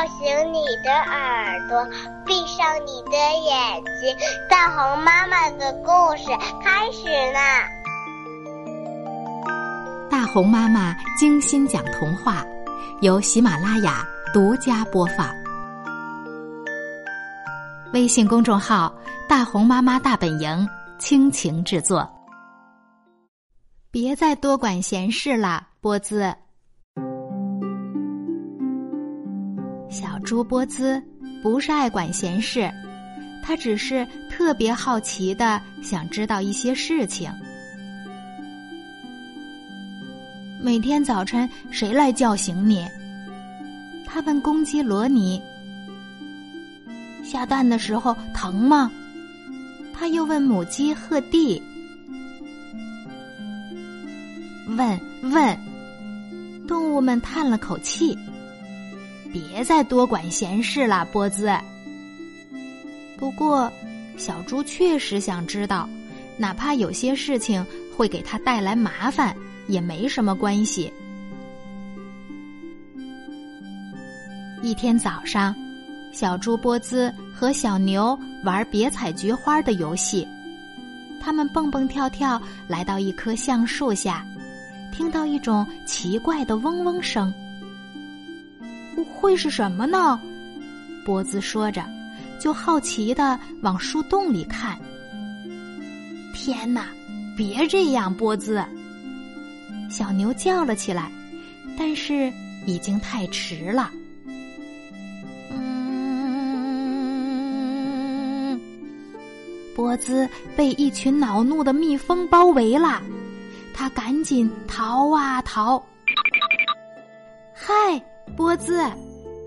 叫醒你的耳朵，闭上你的眼睛。大红妈妈的故事开始啦！大红妈妈精心讲童话，由喜马拉雅独家播放。微信公众号“大红妈妈大本营”倾情制作。别再多管闲事了，波兹。小猪波兹不是爱管闲事，他只是特别好奇的想知道一些事情。每天早晨谁来叫醒你？他问公鸡罗尼。下蛋的时候疼吗？他又问母鸡鹤蒂。问问，动物们叹了口气。别再多管闲事了，波兹。不过，小猪确实想知道，哪怕有些事情会给他带来麻烦，也没什么关系。一天早上，小猪波兹和小牛玩别采菊花的游戏，他们蹦蹦跳跳来到一棵橡树下，听到一种奇怪的嗡嗡声。会是什么呢？波兹说着，就好奇的往树洞里看。天哪，别这样，波兹！小牛叫了起来，但是已经太迟了。嗯，波兹被一群恼怒的蜜蜂包围了，他赶紧逃啊逃！嗨，波兹！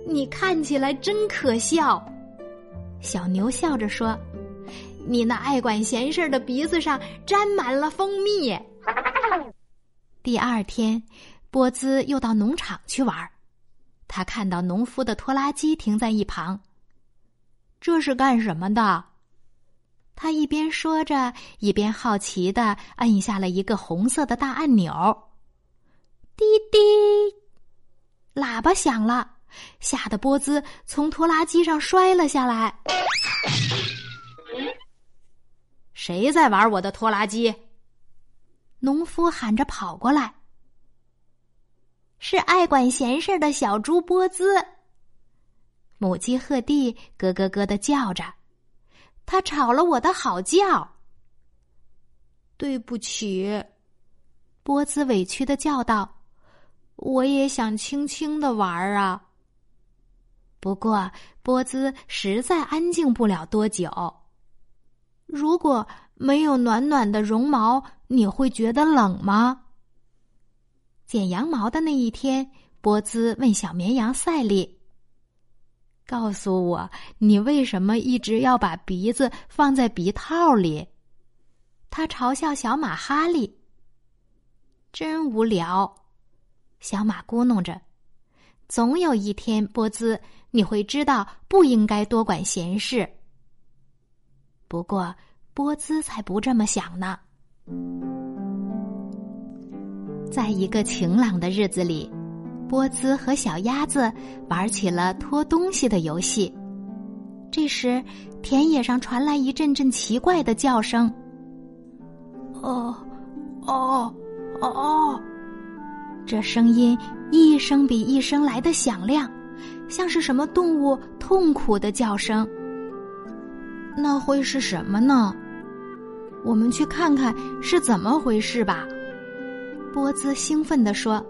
你看起来真可笑，小牛笑着说：“你那爱管闲事的鼻子上沾满了蜂蜜。”第二天，波兹又到农场去玩，他看到农夫的拖拉机停在一旁。这是干什么的？他一边说着，一边好奇的按下了一个红色的大按钮。滴滴，喇叭响了。吓得波兹从拖拉机上摔了下来。谁在玩我的拖拉机？农夫喊着跑过来。是爱管闲事的小猪波兹。母鸡鹤蒂咯咯咯的叫着，它吵了我的好觉。对不起，波兹委屈的叫道：“我也想轻轻的玩啊。”不过，波兹实在安静不了多久。如果没有暖暖的绒毛，你会觉得冷吗？剪羊毛的那一天，波兹问小绵羊赛利：“告诉我，你为什么一直要把鼻子放在鼻套里？”他嘲笑小马哈利：“真无聊。”小马咕哝着：“总有一天，波兹。”你会知道不应该多管闲事。不过波兹才不这么想呢。在一个晴朗的日子里，波兹和小鸭子玩起了拖东西的游戏。这时，田野上传来一阵阵奇怪的叫声。哦，哦，哦哦！这声音一声比一声来的响亮。像是什么动物痛苦的叫声，那会是什么呢？我们去看看是怎么回事吧。波兹兴奋地说：“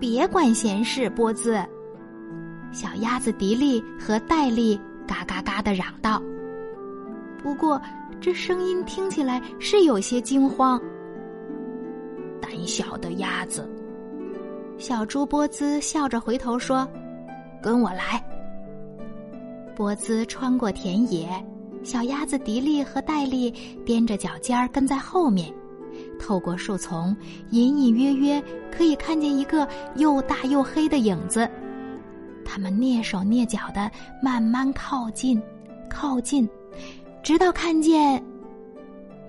别管闲事，波兹。”小鸭子迪丽和戴丽嘎嘎嘎的嚷道。不过这声音听起来是有些惊慌。你小的鸭子，小猪波兹笑着回头说。跟我来。波兹穿过田野，小鸭子迪丽和戴丽踮着脚尖儿跟在后面。透过树丛，隐隐约约可以看见一个又大又黑的影子。他们蹑手蹑脚的慢慢靠近，靠近，直到看见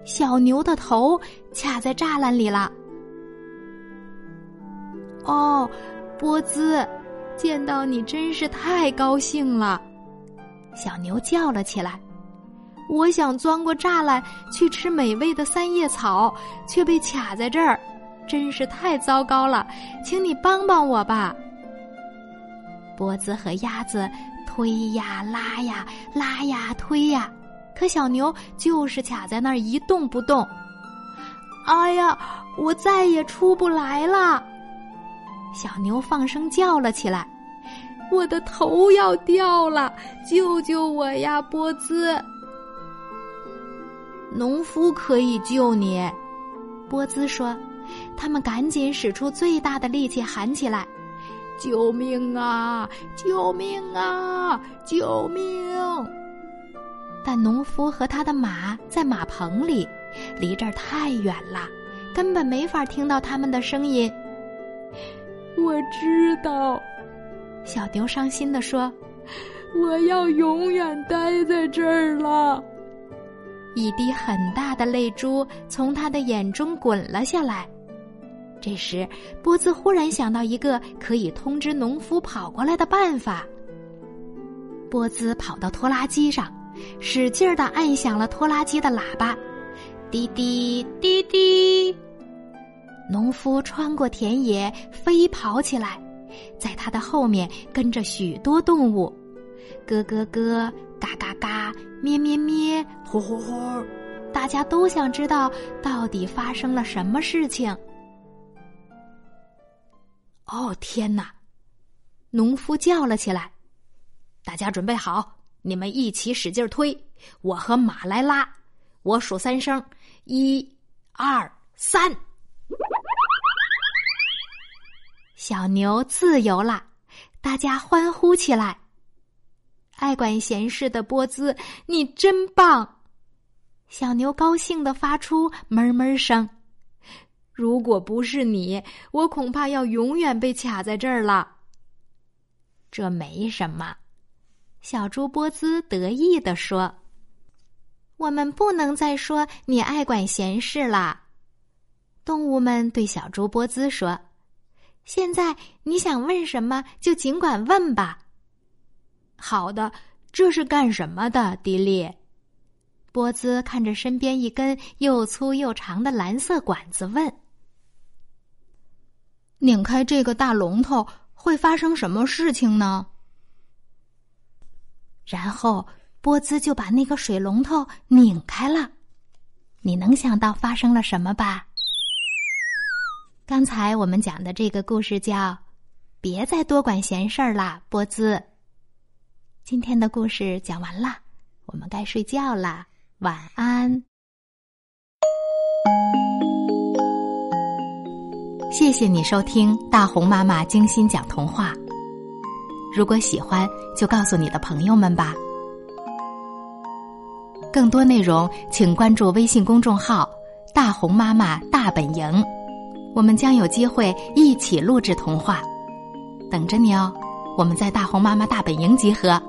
小牛的头卡在栅栏里了。哦，波兹。见到你真是太高兴了。”小牛叫了起来：“我想钻过栅栏去吃美味的三叶草，却被卡在这儿，真是太糟糕了，请你帮帮我吧。”波兹和鸭子推呀拉呀拉呀推呀，可小牛就是卡在那儿一动不动。哎呀，我再也出不来了！小牛放声叫了起来：“我的头要掉了，救救我呀，波兹！”农夫可以救你，波兹说。他们赶紧使出最大的力气喊起来。救命啊！救命啊！救命！但农夫和他的马在马棚里，离这儿太远了，根本没法听到他们的声音。我知道，小丢伤心地说：“我要永远待在这儿了。”一滴很大的泪珠从他的眼中滚了下来。这时，波兹忽然想到一个可以通知农夫跑过来的办法。波兹跑到拖拉机上，使劲儿的按响了拖拉机的喇叭，滴滴滴滴。农夫穿过田野，飞跑起来，在他的后面跟着许多动物，咯咯咯，嘎嘎嘎，咩咩咩，呼呼呼。大家都想知道到底发生了什么事情。哦天哪！农夫叫了起来：“大家准备好，你们一起使劲推，我和马来拉。我数三声，一、二、三。”小牛自由了，大家欢呼起来。爱管闲事的波兹，你真棒！小牛高兴的发出哞哞声。如果不是你，我恐怕要永远被卡在这儿了。这没什么，小猪波兹得意地说：“我们不能再说你爱管闲事了。”动物们对小猪波兹说：“现在你想问什么，就尽管问吧。”好的，这是干什么的，迪丽？波兹看着身边一根又粗又长的蓝色管子问。拧开这个大龙头会发生什么事情呢？然后波兹就把那个水龙头拧开了。你能想到发生了什么吧？刚才我们讲的这个故事叫《别再多管闲事儿啦》，波兹。今天的故事讲完了，我们该睡觉啦，晚安。谢谢你收听大红妈妈精心讲童话。如果喜欢，就告诉你的朋友们吧。更多内容请关注微信公众号“大红妈妈大本营”，我们将有机会一起录制童话，等着你哦。我们在大红妈妈大本营集合。